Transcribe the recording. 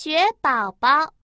雪宝宝。